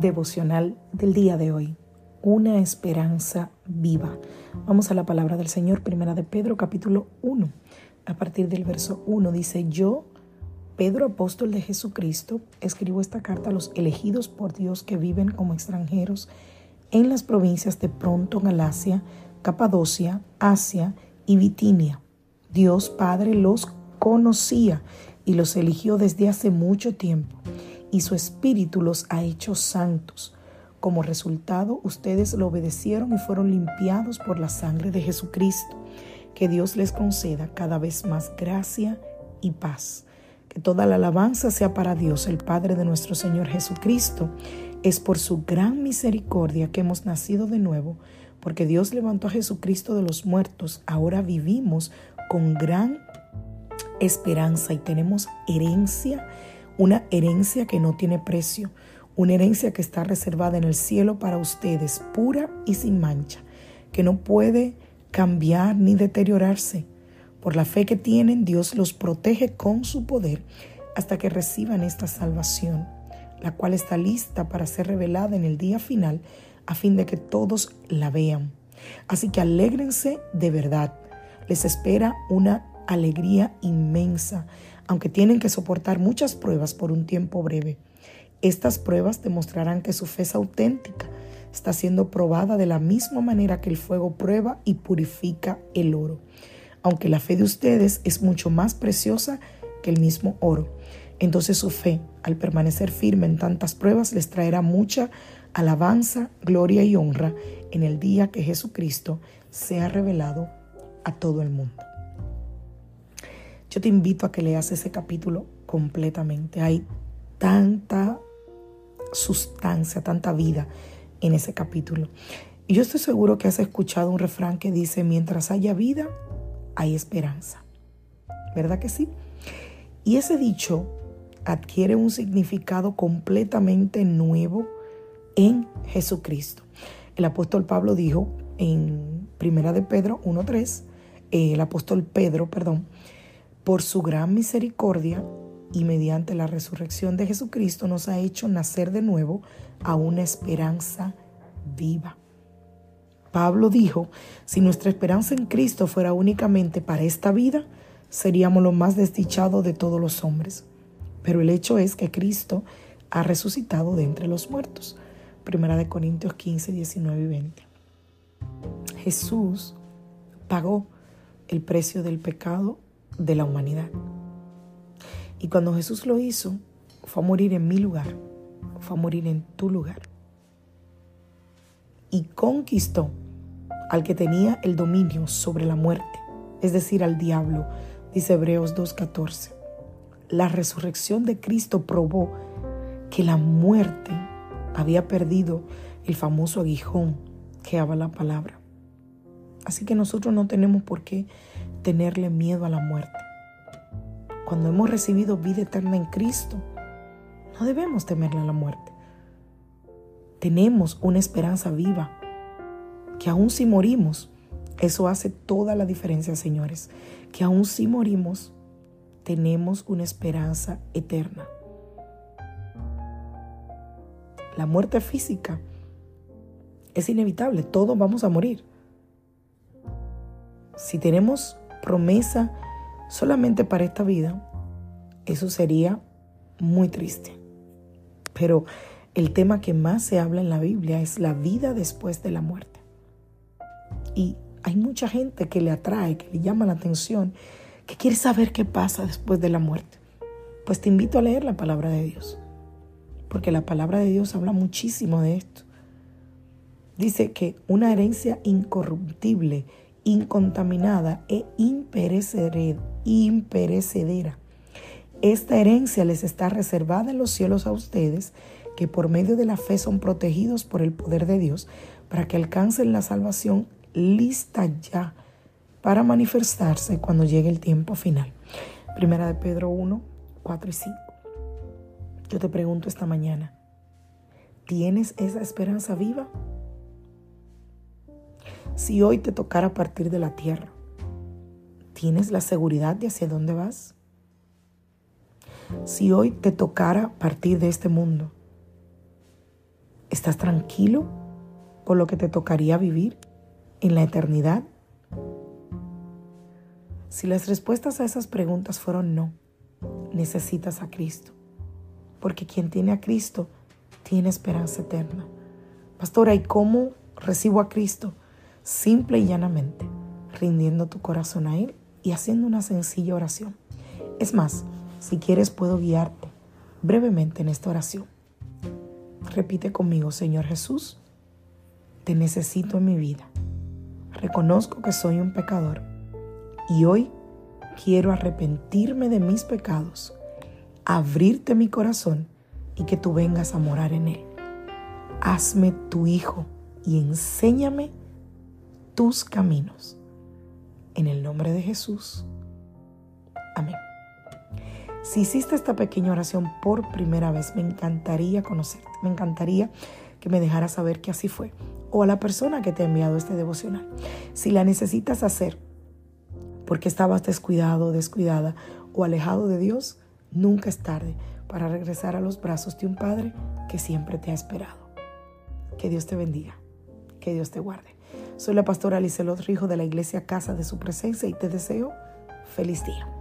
Devocional del día de hoy. Una esperanza viva. Vamos a la palabra del Señor, primera de Pedro, capítulo 1. A partir del verso 1 dice, yo, Pedro, apóstol de Jesucristo, escribo esta carta a los elegidos por Dios que viven como extranjeros en las provincias de Pronto, Galacia, Capadocia, Asia y Bitinia. Dios Padre los conocía y los eligió desde hace mucho tiempo y su espíritu los ha hecho santos. Como resultado, ustedes lo obedecieron y fueron limpiados por la sangre de Jesucristo. Que Dios les conceda cada vez más gracia y paz. Que toda la alabanza sea para Dios, el Padre de nuestro Señor Jesucristo. Es por su gran misericordia que hemos nacido de nuevo, porque Dios levantó a Jesucristo de los muertos. Ahora vivimos con gran esperanza y tenemos herencia una herencia que no tiene precio, una herencia que está reservada en el cielo para ustedes, pura y sin mancha, que no puede cambiar ni deteriorarse. Por la fe que tienen, Dios los protege con su poder hasta que reciban esta salvación, la cual está lista para ser revelada en el día final a fin de que todos la vean. Así que alégrense de verdad. Les espera una alegría inmensa aunque tienen que soportar muchas pruebas por un tiempo breve. Estas pruebas demostrarán que su fe es auténtica, está siendo probada de la misma manera que el fuego prueba y purifica el oro, aunque la fe de ustedes es mucho más preciosa que el mismo oro. Entonces su fe, al permanecer firme en tantas pruebas, les traerá mucha alabanza, gloria y honra en el día que Jesucristo sea revelado a todo el mundo. Yo te invito a que leas ese capítulo completamente. Hay tanta sustancia, tanta vida en ese capítulo. Y yo estoy seguro que has escuchado un refrán que dice, mientras haya vida, hay esperanza. ¿Verdad que sí? Y ese dicho adquiere un significado completamente nuevo en Jesucristo. El apóstol Pablo dijo en Primera de Pedro 1.3, el apóstol Pedro, perdón, por su gran misericordia y mediante la resurrección de Jesucristo nos ha hecho nacer de nuevo a una esperanza viva. Pablo dijo, si nuestra esperanza en Cristo fuera únicamente para esta vida, seríamos lo más desdichados de todos los hombres. Pero el hecho es que Cristo ha resucitado de entre los muertos. Primera de Corintios 15, 19 y 20. Jesús pagó el precio del pecado de la humanidad. Y cuando Jesús lo hizo, fue a morir en mi lugar, fue a morir en tu lugar. Y conquistó al que tenía el dominio sobre la muerte, es decir, al diablo, dice Hebreos 2.14. La resurrección de Cristo probó que la muerte había perdido el famoso aguijón que habla la palabra. Así que nosotros no tenemos por qué tenerle miedo a la muerte. Cuando hemos recibido vida eterna en Cristo, no debemos temerle a la muerte. Tenemos una esperanza viva, que aun si morimos, eso hace toda la diferencia, señores, que aun si morimos, tenemos una esperanza eterna. La muerte física es inevitable, todos vamos a morir. Si tenemos promesa solamente para esta vida, eso sería muy triste. Pero el tema que más se habla en la Biblia es la vida después de la muerte. Y hay mucha gente que le atrae, que le llama la atención, que quiere saber qué pasa después de la muerte. Pues te invito a leer la palabra de Dios, porque la palabra de Dios habla muchísimo de esto. Dice que una herencia incorruptible incontaminada e imperecedera. Esta herencia les está reservada en los cielos a ustedes, que por medio de la fe son protegidos por el poder de Dios, para que alcancen la salvación lista ya para manifestarse cuando llegue el tiempo final. Primera de Pedro 1, 4 y 5. Yo te pregunto esta mañana, ¿tienes esa esperanza viva? Si hoy te tocara partir de la tierra, ¿tienes la seguridad de hacia dónde vas? Si hoy te tocara partir de este mundo, ¿estás tranquilo por lo que te tocaría vivir en la eternidad? Si las respuestas a esas preguntas fueron no, necesitas a Cristo, porque quien tiene a Cristo tiene esperanza eterna. Pastora, ¿y cómo recibo a Cristo? Simple y llanamente, rindiendo tu corazón a Él y haciendo una sencilla oración. Es más, si quieres puedo guiarte brevemente en esta oración. Repite conmigo, Señor Jesús, te necesito en mi vida. Reconozco que soy un pecador y hoy quiero arrepentirme de mis pecados, abrirte mi corazón y que tú vengas a morar en él. Hazme tu hijo y enséñame tus caminos. En el nombre de Jesús. Amén. Si hiciste esta pequeña oración por primera vez, me encantaría conocerte, me encantaría que me dejaras saber que así fue, o a la persona que te ha enviado este devocional. Si la necesitas hacer porque estabas descuidado, descuidada o alejado de Dios, nunca es tarde para regresar a los brazos de un Padre que siempre te ha esperado. Que Dios te bendiga, que Dios te guarde. Soy la pastora Alicelot Rijo de la iglesia Casa de Su Presencia y te deseo feliz día.